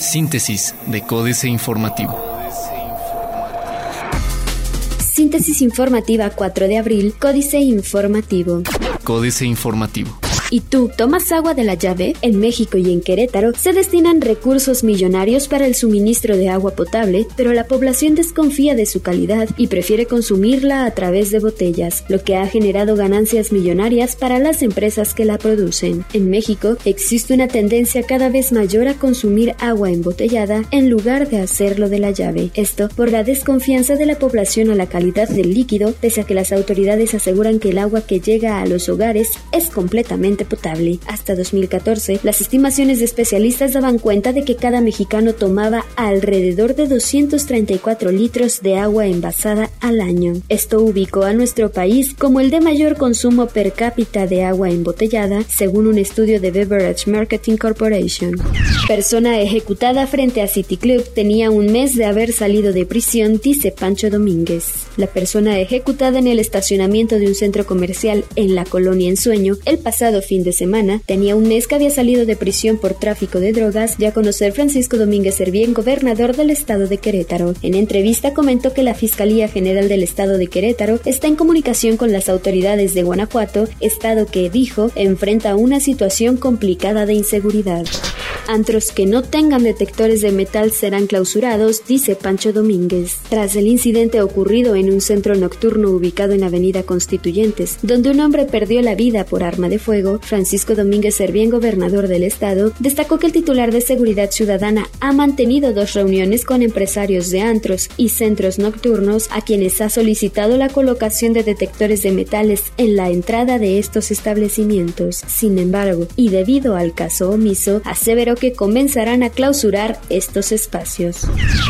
Síntesis de Códice Informativo. Síntesis informativa 4 de abril, Códice Informativo. Códice Informativo. ¿Y tú tomas agua de la llave? En México y en Querétaro se destinan recursos millonarios para el suministro de agua potable, pero la población desconfía de su calidad y prefiere consumirla a través de botellas, lo que ha generado ganancias millonarias para las empresas que la producen. En México existe una tendencia cada vez mayor a consumir agua embotellada en lugar de hacerlo de la llave. Esto por la desconfianza de la población a la calidad del líquido, pese a que las autoridades aseguran que el agua que llega a los hogares es completamente potable. Hasta 2014, las estimaciones de especialistas daban cuenta de que cada mexicano tomaba alrededor de 234 litros de agua envasada al año. Esto ubicó a nuestro país como el de mayor consumo per cápita de agua embotellada, según un estudio de Beverage Marketing Corporation. Persona ejecutada frente a City Club tenía un mes de haber salido de prisión, dice Pancho Domínguez. La persona ejecutada en el estacionamiento de un centro comercial en la colonia Ensueño el pasado fin de semana, tenía un mes que había salido de prisión por tráfico de drogas, ya conocer Francisco Domínguez Servién, gobernador del estado de Querétaro. En entrevista comentó que la Fiscalía General del Estado de Querétaro está en comunicación con las autoridades de Guanajuato, estado que, dijo, enfrenta una situación complicada de inseguridad. Antros que no tengan detectores de metal serán clausurados, dice Pancho Domínguez. Tras el incidente ocurrido en un centro nocturno ubicado en Avenida Constituyentes, donde un hombre perdió la vida por arma de fuego, Francisco Domínguez Servién, gobernador del estado, destacó que el titular de Seguridad Ciudadana ha mantenido dos reuniones con empresarios de antros y centros nocturnos a quienes ha solicitado la colocación de detectores de metales en la entrada de estos establecimientos. Sin embargo, y debido al caso omiso, aseveró que comenzarán a clausurar estos espacios.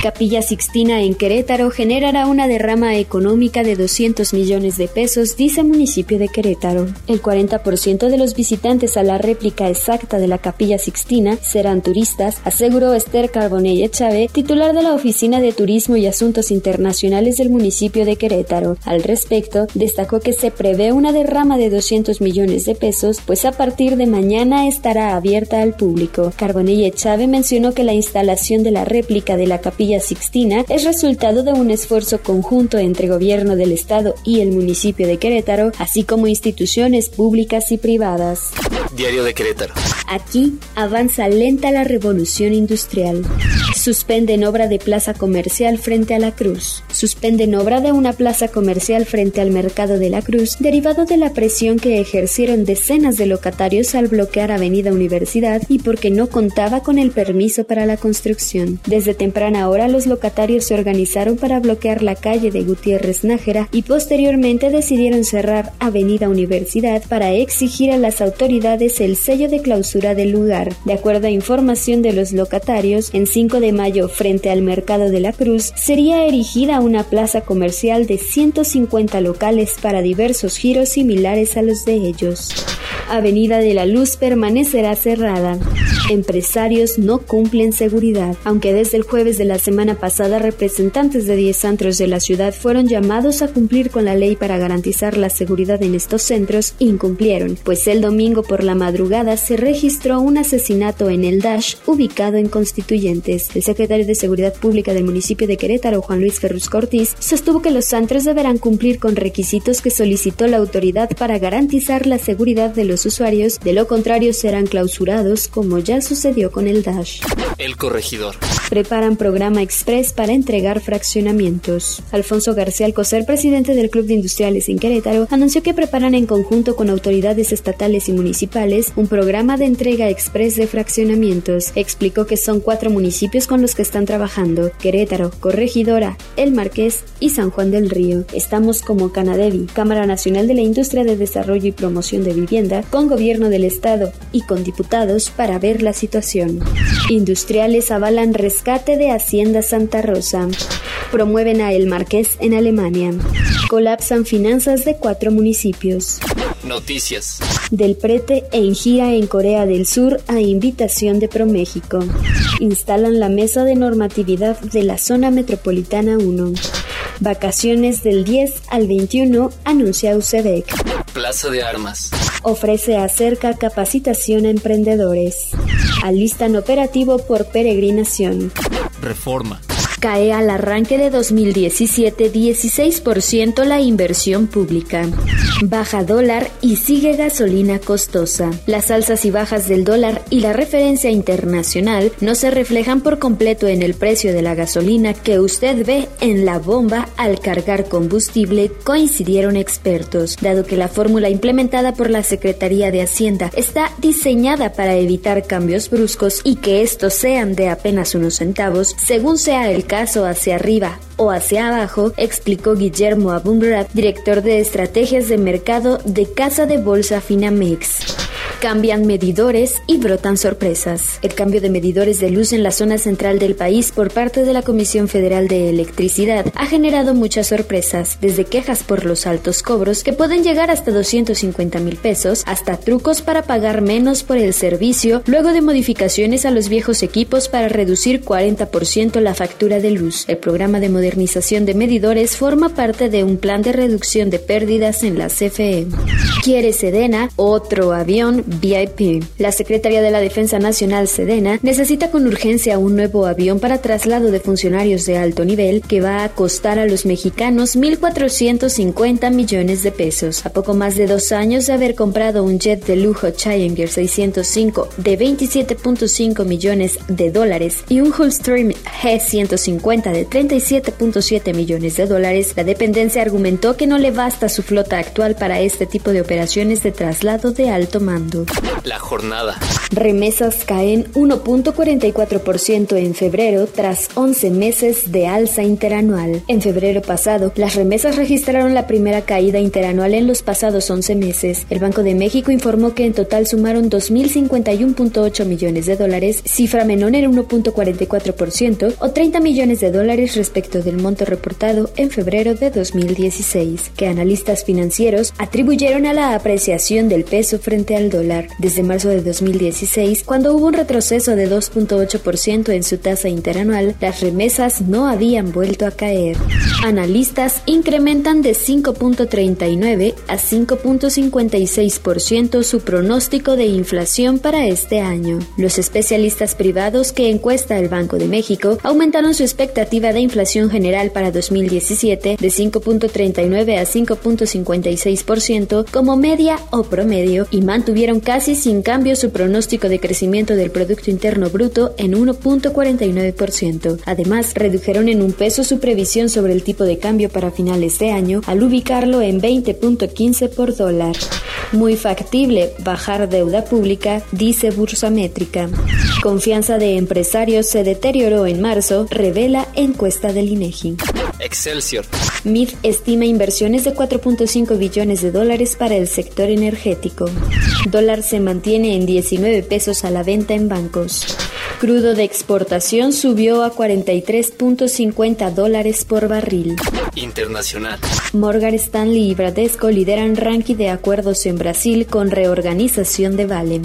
Capilla Sixtina en Querétaro generará una derrama económica de 200 millones de pesos, dice municipio de Querétaro. El 40% de los visitantes a la réplica exacta de la Capilla Sixtina serán turistas, aseguró Esther Carbonell Chávez, titular de la Oficina de Turismo y Asuntos Internacionales del municipio de Querétaro. Al respecto, destacó que se prevé una derrama de 200 millones de pesos, pues a partir de mañana estará abierta al público. Carbonell Chávez mencionó que la instalación de la réplica de la Capilla Sixtina es resultado de un esfuerzo conjunto entre gobierno del estado y el municipio de Querétaro, así como instituciones públicas y privadas. Diario de Querétaro. Aquí avanza lenta la revolución industrial. Suspenden obra de plaza comercial frente a la Cruz. Suspenden obra de una plaza comercial frente al mercado de la Cruz, derivado de la presión que ejercieron decenas de locatarios al bloquear Avenida Universidad y porque no contaba con el permiso para la construcción. Desde temprana hora los locatarios se organizaron para bloquear la calle de Gutiérrez Nájera y posteriormente decidieron cerrar Avenida Universidad para exigir a las autoridades el sello de clausura del lugar. De acuerdo a información de los locatarios, en 5 de mayo, frente al Mercado de la Cruz, sería erigida una plaza comercial de 150 locales para diversos giros similares a los de ellos. Avenida de la Luz permanecerá cerrada. Empresarios no cumplen seguridad. Aunque desde el jueves de la semana pasada representantes de 10 antros de la ciudad fueron llamados a cumplir con la ley para garantizar la seguridad en estos centros, incumplieron, pues el domingo por la madrugada se registró un asesinato en el Dash ubicado en Constituyentes. El secretario de Seguridad Pública del municipio de Querétaro, Juan Luis Ferrus Cortiz, sostuvo que los antros deberán cumplir con requisitos que solicitó la autoridad para garantizar la seguridad de los usuarios, de lo contrario serán clausurados como ya sucedió con el Dash. El corregidor. Preparan programa express para entregar fraccionamientos. Alfonso García Alcocer, presidente del Club de Industriales en Querétaro, anunció que preparan en conjunto con autoridades estatales y municipales un programa de entrega express de fraccionamientos. Explicó que son cuatro municipios con los que están trabajando: Querétaro, Corregidora, El Marqués y San Juan del Río. Estamos como Canadevi, Cámara Nacional de la Industria de Desarrollo y Promoción de Vivienda, con gobierno del Estado y con diputados para ver la situación. Industriales avalan rescate de Hacienda Santa Rosa. Promueven a El Marqués en Alemania. Colapsan finanzas de cuatro municipios. Noticias. Del Prete en gira en Corea del Sur a invitación de ProMéxico. Instalan la mesa de normatividad de la zona metropolitana 1. Vacaciones del 10 al 21, anuncia UCEDEC. Plaza de Armas. Ofrece acerca capacitación a emprendedores. Alistan operativo por peregrinación. Reforma. Cae al arranque de 2017 16% la inversión pública. Baja dólar y sigue gasolina costosa. Las alzas y bajas del dólar y la referencia internacional no se reflejan por completo en el precio de la gasolina que usted ve en la bomba al cargar combustible, coincidieron expertos, dado que la fórmula implementada por la Secretaría de Hacienda está diseñada para evitar cambios bruscos y que estos sean de apenas unos centavos, según sea el caso hacia arriba o hacia abajo, explicó Guillermo Abumrad, director de estrategias de mercado de Casa de Bolsa Finamex. Cambian medidores y brotan sorpresas. El cambio de medidores de luz en la zona central del país por parte de la Comisión Federal de Electricidad ha generado muchas sorpresas, desde quejas por los altos cobros que pueden llegar hasta 250 mil pesos, hasta trucos para pagar menos por el servicio, luego de modificaciones a los viejos equipos para reducir 40% la factura de luz. El programa de modernización de medidores forma parte de un plan de reducción de pérdidas en la CFE. Quiere Sedena otro avión VIP. La Secretaría de la Defensa Nacional, Sedena, necesita con urgencia un nuevo avión para traslado de funcionarios de alto nivel que va a costar a los mexicanos 1.450 millones de pesos. A poco más de dos años de haber comprado un jet de lujo Challenger 605 de 27.5 millones de dólares y un Gulfstream G150 de 37.7 millones de dólares, la dependencia argumentó que no le basta su flota actual para este tipo de operaciones de traslado de alto mando. La jornada. Remesas caen 1.44% en febrero tras 11 meses de alza interanual. En febrero pasado, las remesas registraron la primera caída interanual en los pasados 11 meses. El Banco de México informó que en total sumaron 2.051.8 millones de dólares, cifra menor en 1.44% o 30 millones de dólares respecto del monto reportado en febrero de 2016, que analistas financieros atribuyeron a la apreciación del peso frente al dólar desde marzo de 2016, cuando hubo un retroceso de 2.8% en su tasa interanual, las remesas no habían vuelto a caer. Analistas incrementan de 5.39 a 5.56% su pronóstico de inflación para este año. Los especialistas privados que encuesta el Banco de México aumentaron su expectativa de inflación general para 2017 de 5.39 a 5.56% como media o promedio y mantuvieron casi sin cambio su pronóstico de crecimiento del Producto Interno Bruto en 1.49%. Además, redujeron en un peso su previsión sobre el tipo de cambio para finales de año al ubicarlo en 20.15 por dólar. Muy factible bajar deuda pública, dice Bursamétrica. Confianza de empresarios se deterioró en marzo, revela encuesta del INEGI. Excelsior. MIF estima inversiones de 4.5 billones de dólares para el sector energético. Dólar se mantiene en 19 pesos a la venta en bancos. Crudo de exportación subió a 43.50 dólares por barril. Internacional. Morgan Stanley y Bradesco lideran ranking de acuerdos en Brasil con reorganización de Vale.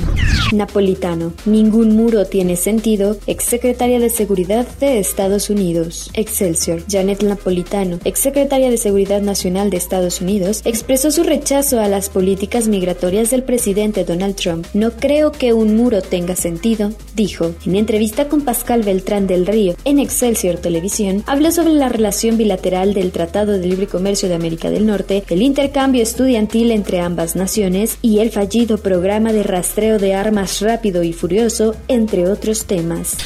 Napolitano. Ningún muro tiene sentido. Exsecretaria de Seguridad de Estados Unidos. Excelsior. Janet Napolitano, exsecretaria de Seguridad Nacional de Estados Unidos, expresó su rechazo a las políticas migratorias del presidente Donald Trump. No creo que un muro tenga sentido, dijo. En entrevista con Pascal Beltrán del Río en Excelsior Televisión, habló sobre la relación bilateral del Tratado de Libre Comercio de América del Norte, el intercambio estudiantil entre ambas naciones y el fallido programa de rastreo de armas rápido y furioso, entre otros temas.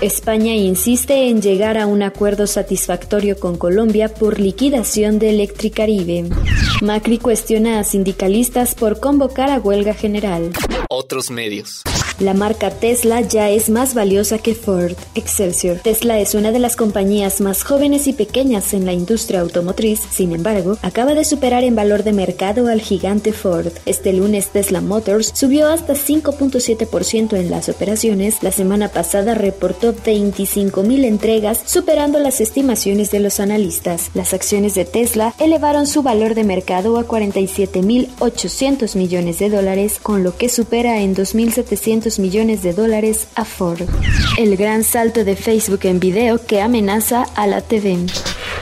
España insiste en llegar a un acuerdo satisfactorio con Colombia por liquidación de Electricaribe. Macri cuestiona a sindicalistas por convocar a huelga general. Otros medios. La marca Tesla ya es más valiosa que Ford. Excelsior. Tesla es una de las compañías más jóvenes y pequeñas en la industria automotriz, sin embargo, acaba de superar en valor de mercado al gigante Ford. Este lunes Tesla Motors subió hasta 5.7% en las operaciones. La semana pasada reportó 25.000 entregas, superando las estimaciones de los analistas. Las acciones de Tesla elevaron su valor de mercado a 47.800 millones de dólares, con lo que supera en 2.700 millones de dólares a Ford. El gran salto de Facebook en video que amenaza a la TV.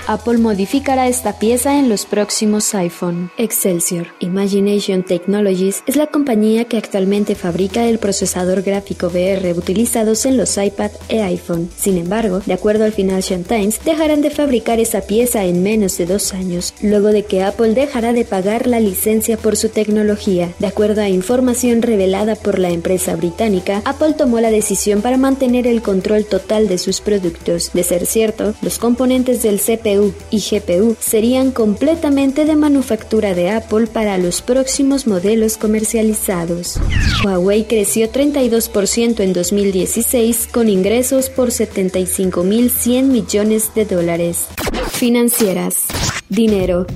Apple modificará esta pieza en los próximos iPhone. Excelsior Imagination Technologies es la compañía que actualmente fabrica el procesador gráfico VR utilizados en los iPad e iPhone. Sin embargo, de acuerdo al Financial Times, dejarán de fabricar esa pieza en menos de dos años, luego de que Apple dejará de pagar la licencia por su tecnología. De acuerdo a información revelada por la empresa británica, Apple tomó la decisión para mantener el control total de sus productos. De ser cierto, los componentes del CPU y GPU serían completamente de manufactura de Apple para los próximos modelos comercializados. Huawei creció 32% en 2016 con ingresos por 75.100 millones de dólares. Financieras. Dinero.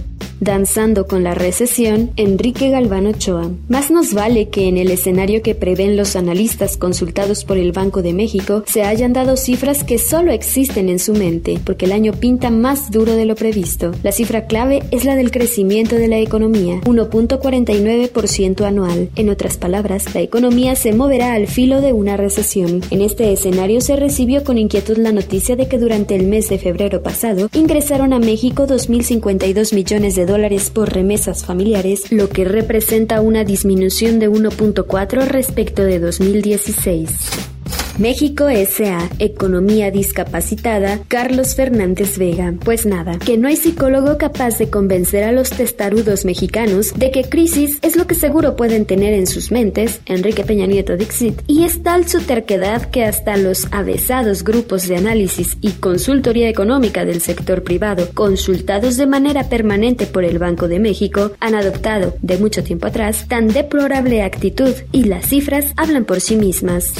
Danzando con la recesión, Enrique Galván Ochoa. Más nos vale que en el escenario que prevén los analistas consultados por el Banco de México se hayan dado cifras que solo existen en su mente, porque el año pinta más duro de lo previsto. La cifra clave es la del crecimiento de la economía, 1.49% anual. En otras palabras, la economía se moverá al filo de una recesión. En este escenario se recibió con inquietud la noticia de que durante el mes de febrero pasado ingresaron a México 2.052 millones de dólares por remesas familiares, lo que representa una disminución de 1.4 respecto de 2016. México S.A. Economía discapacitada, Carlos Fernández Vega. Pues nada, que no hay psicólogo capaz de convencer a los testarudos mexicanos de que crisis es lo que seguro pueden tener en sus mentes, Enrique Peña Nieto Dixit, y es tal su terquedad que hasta los avesados grupos de análisis y consultoría económica del sector privado, consultados de manera permanente por el Banco de México, han adoptado, de mucho tiempo atrás, tan deplorable actitud y las cifras hablan por sí mismas.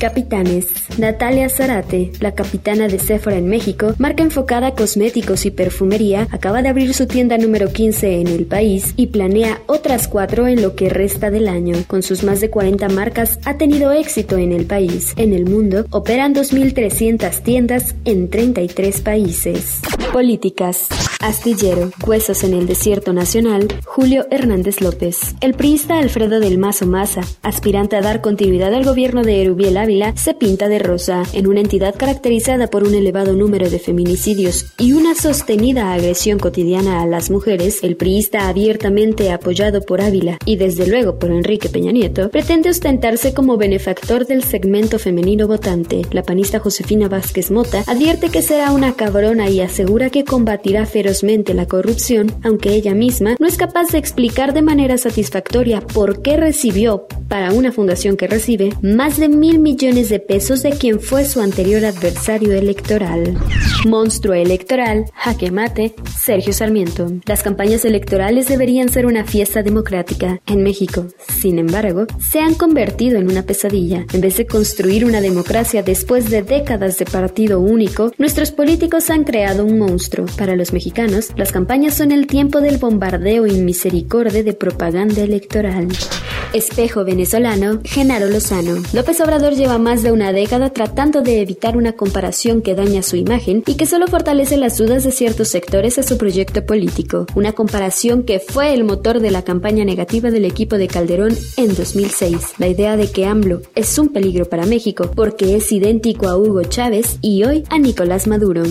Capitanes. Natalia Zarate, la capitana de Sephora en México, marca enfocada a cosméticos y perfumería, acaba de abrir su tienda número 15 en el país y planea otras cuatro en lo que resta del año. Con sus más de 40 marcas ha tenido éxito en el país. En el mundo operan 2.300 tiendas en 33 países. Políticas. Astillero, Huesos en el Desierto Nacional, Julio Hernández López. El priista Alfredo del Mazo Maza, aspirante a dar continuidad al gobierno de Erubiel Se pinta de rosa. En una entidad caracterizada por un elevado número de feminicidios y una sostenida agresión cotidiana a las mujeres, el priista abiertamente apoyado por Ávila y desde luego por Enrique Peña Nieto, pretende ostentarse como benefactor del segmento femenino votante. La panista Josefina Vázquez Mota advierte que será una cabrona y asegura que combatirá feroz la corrupción, aunque ella misma no es capaz de explicar de manera satisfactoria por qué recibió, para una fundación que recibe, más de mil millones de pesos de quien fue su anterior adversario electoral. Monstruo electoral, jaque mate, Sergio Sarmiento. Las campañas electorales deberían ser una fiesta democrática. En México, sin embargo, se han convertido en una pesadilla. En vez de construir una democracia después de décadas de partido único, nuestros políticos han creado un monstruo. Para los mexicanos, las campañas son el tiempo del bombardeo y misericordia de propaganda electoral. Espejo venezolano, Genaro Lozano. López Obrador lleva más de una década tratando de evitar una comparación que daña su imagen y que solo fortalece las dudas de ciertos sectores a su proyecto político. Una comparación que fue el motor de la campaña negativa del equipo de Calderón en 2006. La idea de que AMLO es un peligro para México porque es idéntico a Hugo Chávez y hoy a Nicolás Maduro.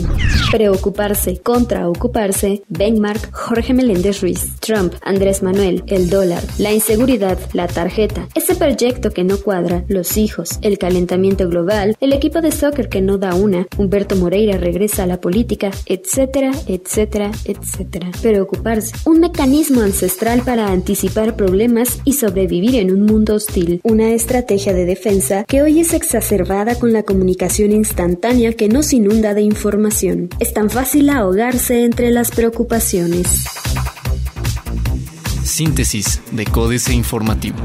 Preocuparse, contraocuparse, Benmark, Jorge Meléndez Ruiz, Trump, Andrés Manuel, el dólar, la inseguridad, la tarjeta, ese proyecto que no cuadra, los hijos, el calentamiento global, el equipo de soccer que no da una, Humberto Moreira regresa a la política, etcétera, etcétera, etcétera. Preocuparse, un mecanismo ancestral para anticipar problemas y sobrevivir en un mundo hostil, una estrategia de defensa que hoy es exacerbada con la comunicación instantánea que nos inunda de información. Es tan fácil ahogarse entre las preocupaciones. Síntesis de Códice Informativo.